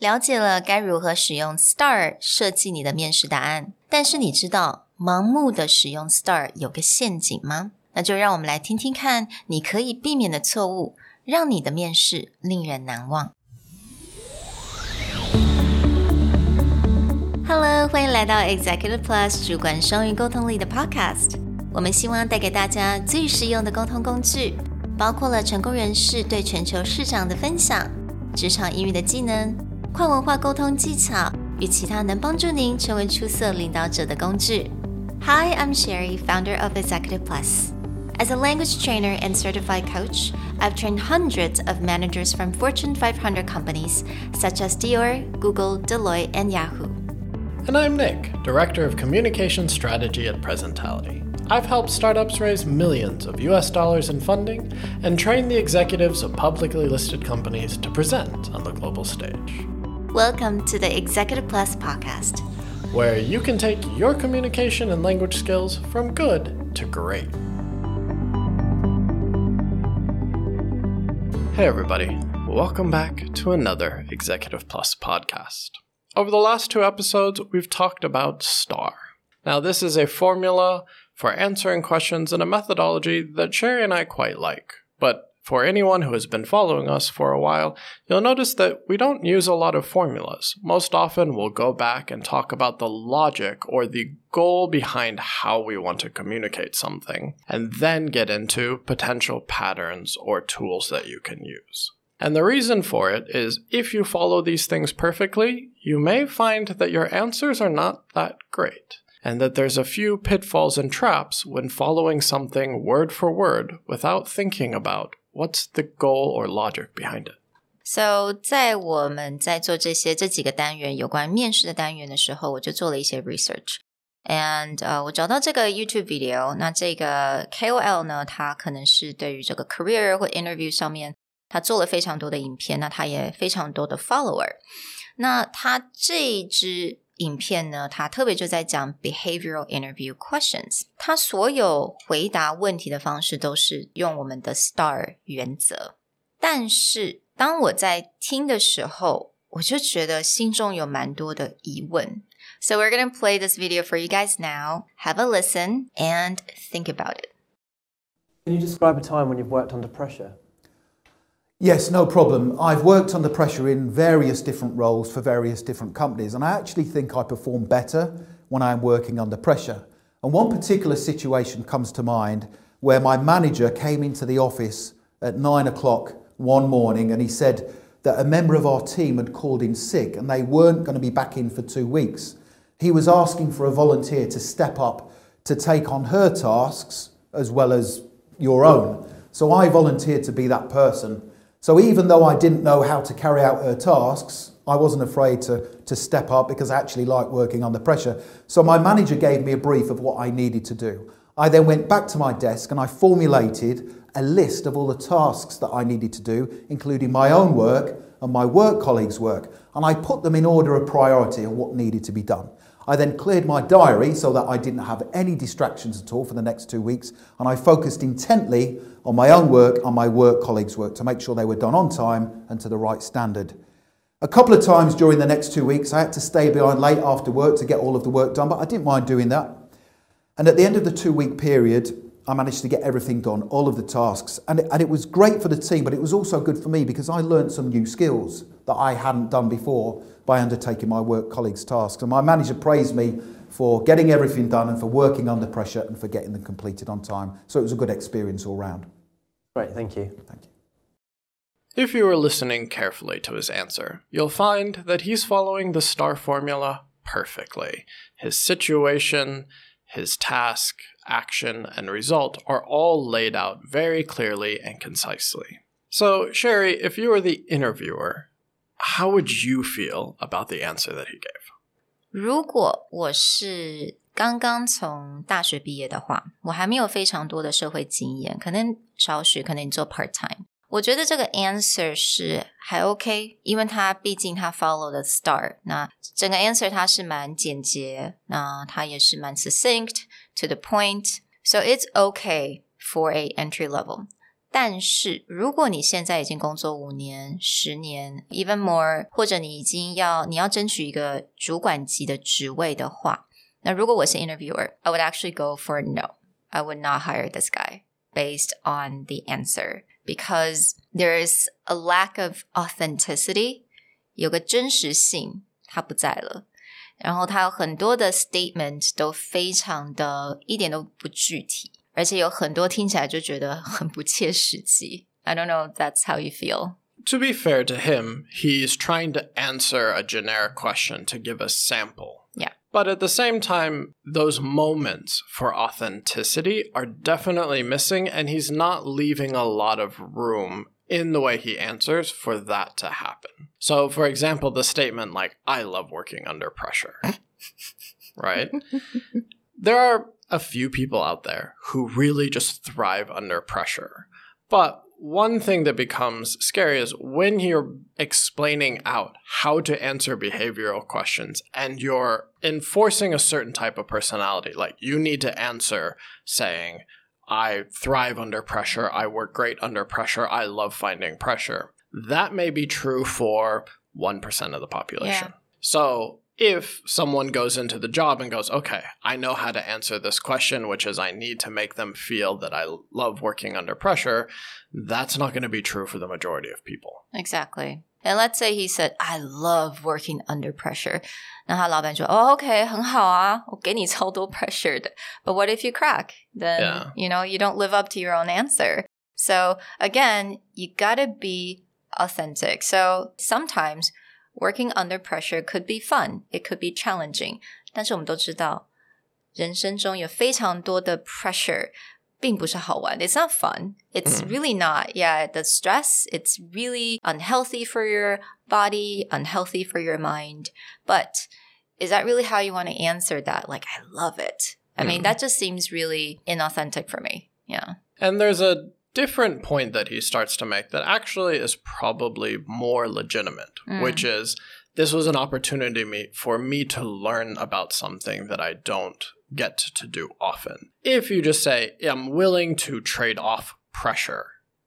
了解了该如何使用 STAR 设计你的面试答案，但是你知道盲目的使用 STAR 有个陷阱吗？那就让我们来听听看，你可以避免的错误，让你的面试令人难忘。Hello，欢迎来到 Executive Plus 主管双语沟通力的 Podcast。我们希望带给大家最实用的沟通工具，包括了成功人士对全球市场的分享、职场英语的技能。跨文化沟通技巧与其他能帮助您成为出色领导者的工具。Hi, I'm Sherry, founder of Executive Plus. As a language trainer and certified coach, I've trained hundreds of managers from Fortune 500 companies such as Dior, Google, Deloitte, and Yahoo. And I'm Nick, Director of Communication Strategy at Presentality. I've helped startups raise millions of US dollars in funding and train the executives of publicly listed companies to present on the global stage. Welcome to the Executive Plus podcast, where you can take your communication and language skills from good to great. Hey, everybody. Welcome back to another Executive Plus podcast. Over the last two episodes, we've talked about STAR. Now, this is a formula for answering questions and a methodology that Sherry and I quite like, but for anyone who has been following us for a while, you'll notice that we don't use a lot of formulas. Most often, we'll go back and talk about the logic or the goal behind how we want to communicate something, and then get into potential patterns or tools that you can use. And the reason for it is if you follow these things perfectly, you may find that your answers are not that great and that there's a few pitfalls and traps when following something word for word without thinking about what's the goal or logic behind it? So，在我们在做这些这几个单元有关面试的单元的时候，我就做了一些 research。And 呃，我找到这个 YouTube video，那这个 KOL 呢，他可能是对于这个 career 或 interview 上面，他做了非常多的影片，那他也非常多的 follower。那他这一支 影片呢，它特别就在讲 behavioral interview questions。它所有回答问题的方式都是用我们的 STAR 原则。但是当我在听的时候，我就觉得心中有蛮多的疑问。So we're gonna play this video for you guys now. Have a listen and think about it. Can you describe a time when you've worked under pressure? Yes, no problem. I've worked under pressure in various different roles for various different companies, and I actually think I perform better when I'm working under pressure. And one particular situation comes to mind where my manager came into the office at nine o'clock one morning and he said that a member of our team had called in sick and they weren't going to be back in for two weeks. He was asking for a volunteer to step up to take on her tasks as well as your own. So I volunteered to be that person. So even though I didn't know how to carry out her tasks, I wasn't afraid to, to step up because I actually like working under pressure. So my manager gave me a brief of what I needed to do. I then went back to my desk and I formulated a list of all the tasks that I needed to do, including my own work and my work colleagues' work, and I put them in order of priority of what needed to be done. I then cleared my diary so that I didn't have any distractions at all for the next two weeks, and I focused intently on my own work, on my work colleagues' work to make sure they were done on time and to the right standard. A couple of times during the next two weeks, I had to stay behind late after work to get all of the work done, but I didn't mind doing that. And at the end of the two week period, I managed to get everything done, all of the tasks. And it, and it was great for the team, but it was also good for me because I learned some new skills that I hadn't done before by undertaking my work colleagues' tasks. And my manager praised me for getting everything done and for working under pressure and for getting them completed on time. So it was a good experience all round. Great, thank you. Thank you. If you were listening carefully to his answer, you'll find that he's following the STAR formula perfectly. His situation, his task, action, and result are all laid out very clearly and concisely. So, Sherry, if you were the interviewer, how would you feel about the answer that he gave? 如果我是刚刚从大学毕业的话，我还没有非常多的社会经验，可能少许，可能你做 part time。我觉得这个 answer 是还 OK，因为它毕竟它 follow 的 start，那整个 answer 它是蛮简洁，那它也是蛮 succinct to the point，so it's okay for a entry level。 但是如果你现在已经工作五年、十年，even more，或者你已经要你要争取一个主管级的职位的话，那如果我是 interviewer，I would actually go for no. I would not hire this guy based on the answer because there is a lack of authenticity，有个真实性它不在了。 然后它有很多的 statement 都非常的一点都不具体。而且有很多听起来就觉得很不切实际。I don't know if that's how you feel. To be fair to him, he's trying to answer a generic question to give a sample. Yeah. But at the same time, those moments for authenticity are definitely missing, and he's not leaving a lot of room in the way he answers for that to happen. So, for example, the statement like, I love working under pressure, right? there are a few people out there who really just thrive under pressure. But one thing that becomes scary is when you're explaining out how to answer behavioral questions and you're enforcing a certain type of personality. Like you need to answer saying, I thrive under pressure, I work great under pressure, I love finding pressure. That may be true for 1% of the population. Yeah. So if someone goes into the job and goes, okay, I know how to answer this question, which is I need to make them feel that I love working under pressure, that's not going to be true for the majority of people. Exactly. And let's say he said, I love working under pressure. 那他老板说，哦，OK，很好啊，我给你超多 pressure But what if you crack? Then Yeah. you know you don't live up to your own answer. So again, you gotta be authentic. So sometimes working under pressure could be fun, it could be challenging. 但是我们都知道，人生中有非常多的 pressure 并不是好玩. It's not fun. It's really not. Yeah, the stress, it's really unhealthy for your body, unhealthy for your mind. But is that really how you want to answer that? Like, I love it. I mean, that just seems really inauthentic for me. Yeah. And there's a different point that he starts to make that actually is probably more legitimate, which is this was an opportunity me, for me to learn about something that I don't get to do often. If you just say, I'm willing to trade off pressure,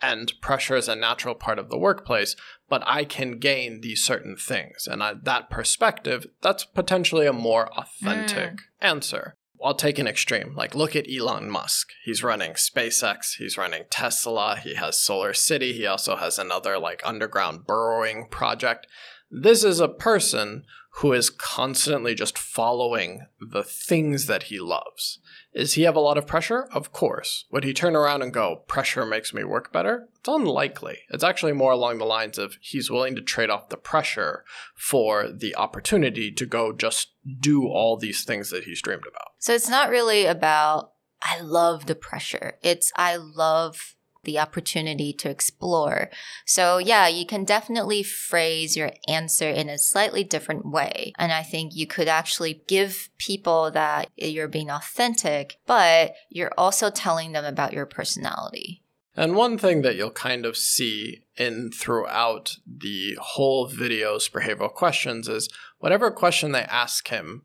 and pressure is a natural part of the workplace, but I can gain these certain things. And I, that perspective, that's potentially a more authentic hmm. answer. I'll take an extreme. Like, look at Elon Musk. He's running SpaceX. He's running Tesla. He has Solar City. He also has another, like, underground burrowing project. This is a person who is constantly just following the things that he loves. Is he have a lot of pressure? Of course. Would he turn around and go, pressure makes me work better? It's unlikely. It's actually more along the lines of he's willing to trade off the pressure for the opportunity to go just do all these things that he's dreamed about. So it's not really about, I love the pressure. It's, I love the opportunity to explore. So yeah, you can definitely phrase your answer in a slightly different way. And I think you could actually give people that you're being authentic, but you're also telling them about your personality. And one thing that you'll kind of see in throughout the whole video's behavioral questions is whatever question they ask him,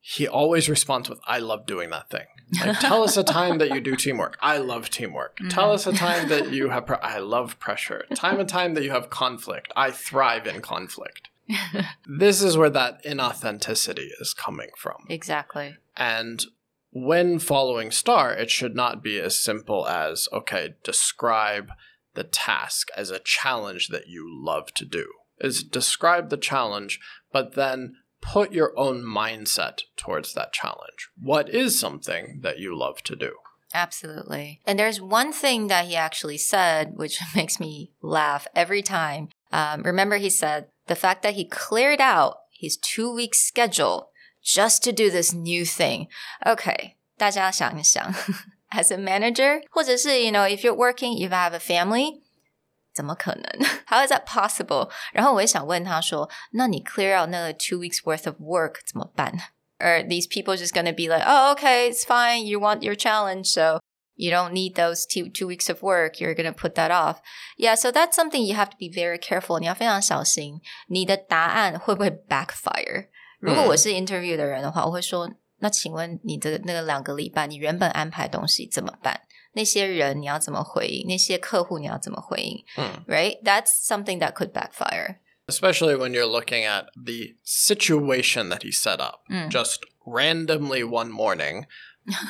he always responds with, I love doing that thing. Like, tell us a time that you do teamwork. I love teamwork. Mm-hmm. Tell us a time that you have, pre- I love pressure. Time and time that you have conflict. I thrive in conflict. this is where that inauthenticity is coming from. Exactly. And when following star, it should not be as simple as, okay, describe the task as a challenge that you love to do. Is describe the challenge, but then put your own mindset towards that challenge. What is something that you love to do? Absolutely. And there's one thing that he actually said, which makes me laugh every time. Um, remember, he said the fact that he cleared out his two week schedule just to do this new thing. Okay, 大家想一想 as a manager, 或者是 you know, if you're working, if you have a family, 怎么可能？How is that possible？然后我也想问他说，那你 clear out 那个 two weeks worth of work 怎么办？Are these people just gonna be like, oh, okay, it's fine. You want your challenge, so you don't need those two two weeks of work. You're gonna put that off. Yeah, so that's something you have to be very careful. 你要非常小心，你的答案会不会 backfire？如果我是 interview 的人的话，我会说，那请问你的那个两个礼拜，你原本安排的东西怎么办？ 那些人你要怎么回应，那些客户你要怎么回应、right? That's something that could backfire. Especially when you're looking at the situation that he set up. Just randomly one morning,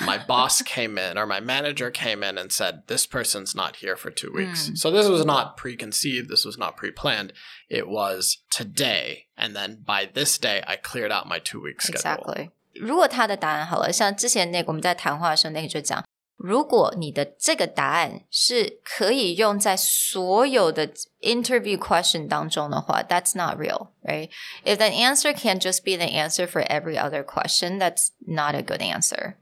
my boss came in or my manager came in and said, This person's not here for two weeks. So this was not preconceived, this was not pre planned. It was today. And then by this day, I cleared out my two week schedule. Exactly. 如果他的答案好了，像之前那个我们在谈话的时候，那个就讲， 如果你的这个答案是可以用在所有的 interview question 当中的话，that's not real, right? If the answer can just be the answer for every other question, that's not a good answer.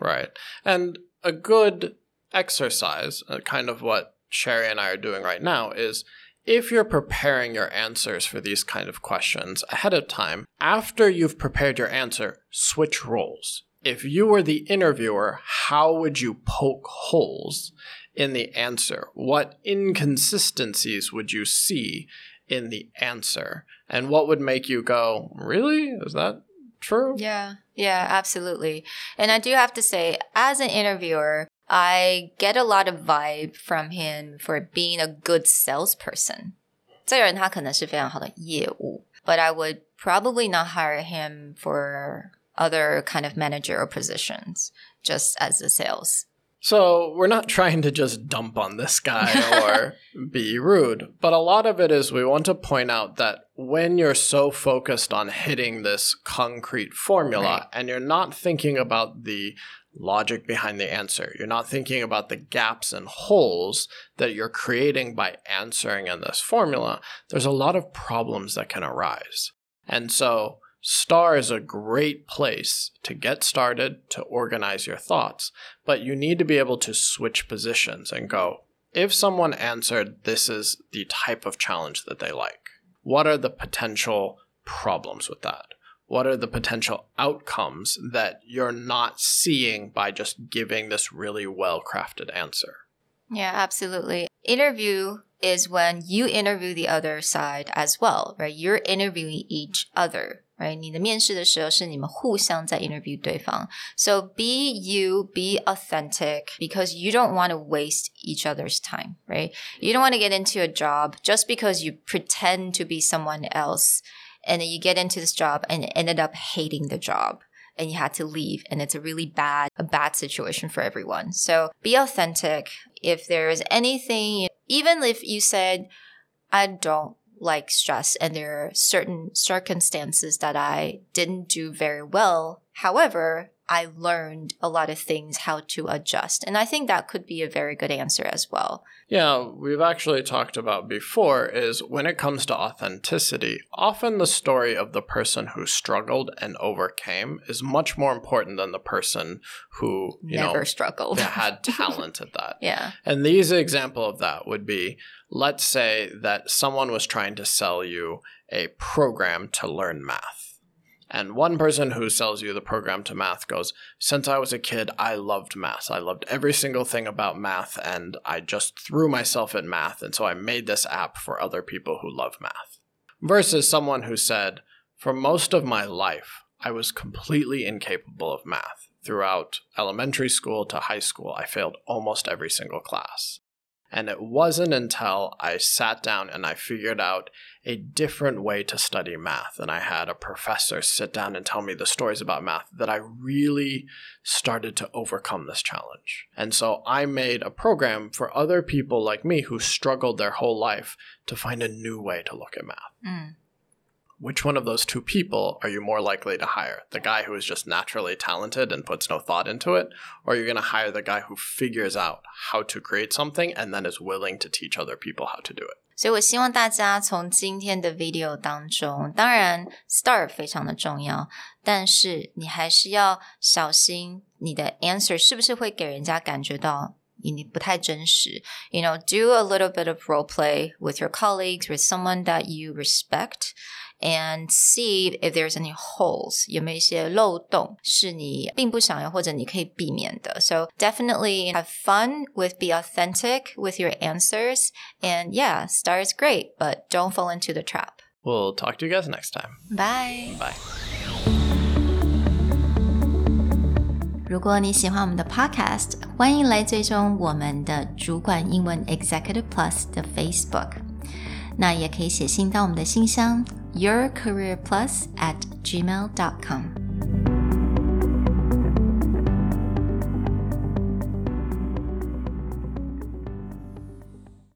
Right. And a good exercise, uh, kind of what Sherry and I are doing right now, is if you're preparing your answers for these kind of questions ahead of time, after you've prepared your answer, switch roles. If you were the interviewer, how would you poke holes in the answer? What inconsistencies would you see in the answer? And what would make you go, really? Is that true? Yeah, yeah, absolutely. And I do have to say, as an interviewer, I get a lot of vibe from him for being a good salesperson. 这个人他可能是非常好的业务, but I would probably not hire him for other kind of managerial positions just as a sales. So we're not trying to just dump on this guy or be rude, but a lot of it is we want to point out that when you're so focused on hitting this concrete formula Right. and you're not thinking about the logic behind the answer, you're not thinking about the gaps and holes that you're creating by answering in this formula, there's a lot of problems that can arise. And so Star is a great place to get started, to organize your thoughts, but you need to be able to switch positions and go, if someone answered, this is the type of challenge that they like, what are the potential problems with that? What are the potential outcomes that you're not seeing by just giving this really well crafted answer? Yeah, absolutely. Interview is when you interview the other side as well, right? You're interviewing each other, right? 你的面试的时候是你们互相在 interview 对方. So be you, be authentic because you don't want to waste each other's time, right? You don't want to get into a job just because you pretend to be someone else and then you get into this job and ended up hating the job and you had to leave and it's a really bad a bad situation for everyone so be authentic if there is anything even if you said i don't like stress and there are certain circumstances that i didn't do very well. However i learned a lot of things how to adjust and i think that could be a very good answer as well. Yeah, we've actually talked about before is when it comes to authenticity, often the story of the person who struggled and overcame is much more important than the person who, you never know, struggled. had talent at that. yeah. And the easy example of that would be let's say that someone was trying to sell you a program to learn math. And one person who sells you the program to math goes, Since I was a kid, I loved math. I loved every single thing about math, and I just threw myself at math. And so I made this app for other people who love math. Versus someone who said, For most of my life, I was completely incapable of math. Throughout elementary school to high school, I failed almost every single class. And it wasn't until I sat down and I figured out a different way to study math, and I had a professor sit down and tell me the stories about math that I really started to overcome this challenge. And so I made a program for other people like me who struggled their whole life to find a new way to look at math. Mm which one of those two people are you more likely to hire? The guy who is just naturally talented and puts no thought into it, or you're going to hire the guy who figures out how to create something and then is willing to teach other people how to do it? 所以我希望大家从今天的 video 当中，当然 STAR 非常的重要，但是你还是要小心你的 answer 是不是会给人家感觉到你不太真实。You know, do a little bit of role play with your colleagues, with someone that you respect And see if there's any holes，有没有一些漏洞是你并不想要或者你可以避免的。So definitely have fun with be authentic with your answers. And yeah, star is great, but don't fall into the trap. We'll talk to you guys next time. Bye. Bye. 如果你喜欢我们的 Podcast，欢迎来追踪我们的主管英文 Executive Plus 的 Facebook。那也可以写信到我们的信箱 yourcareerplus at gmail.com。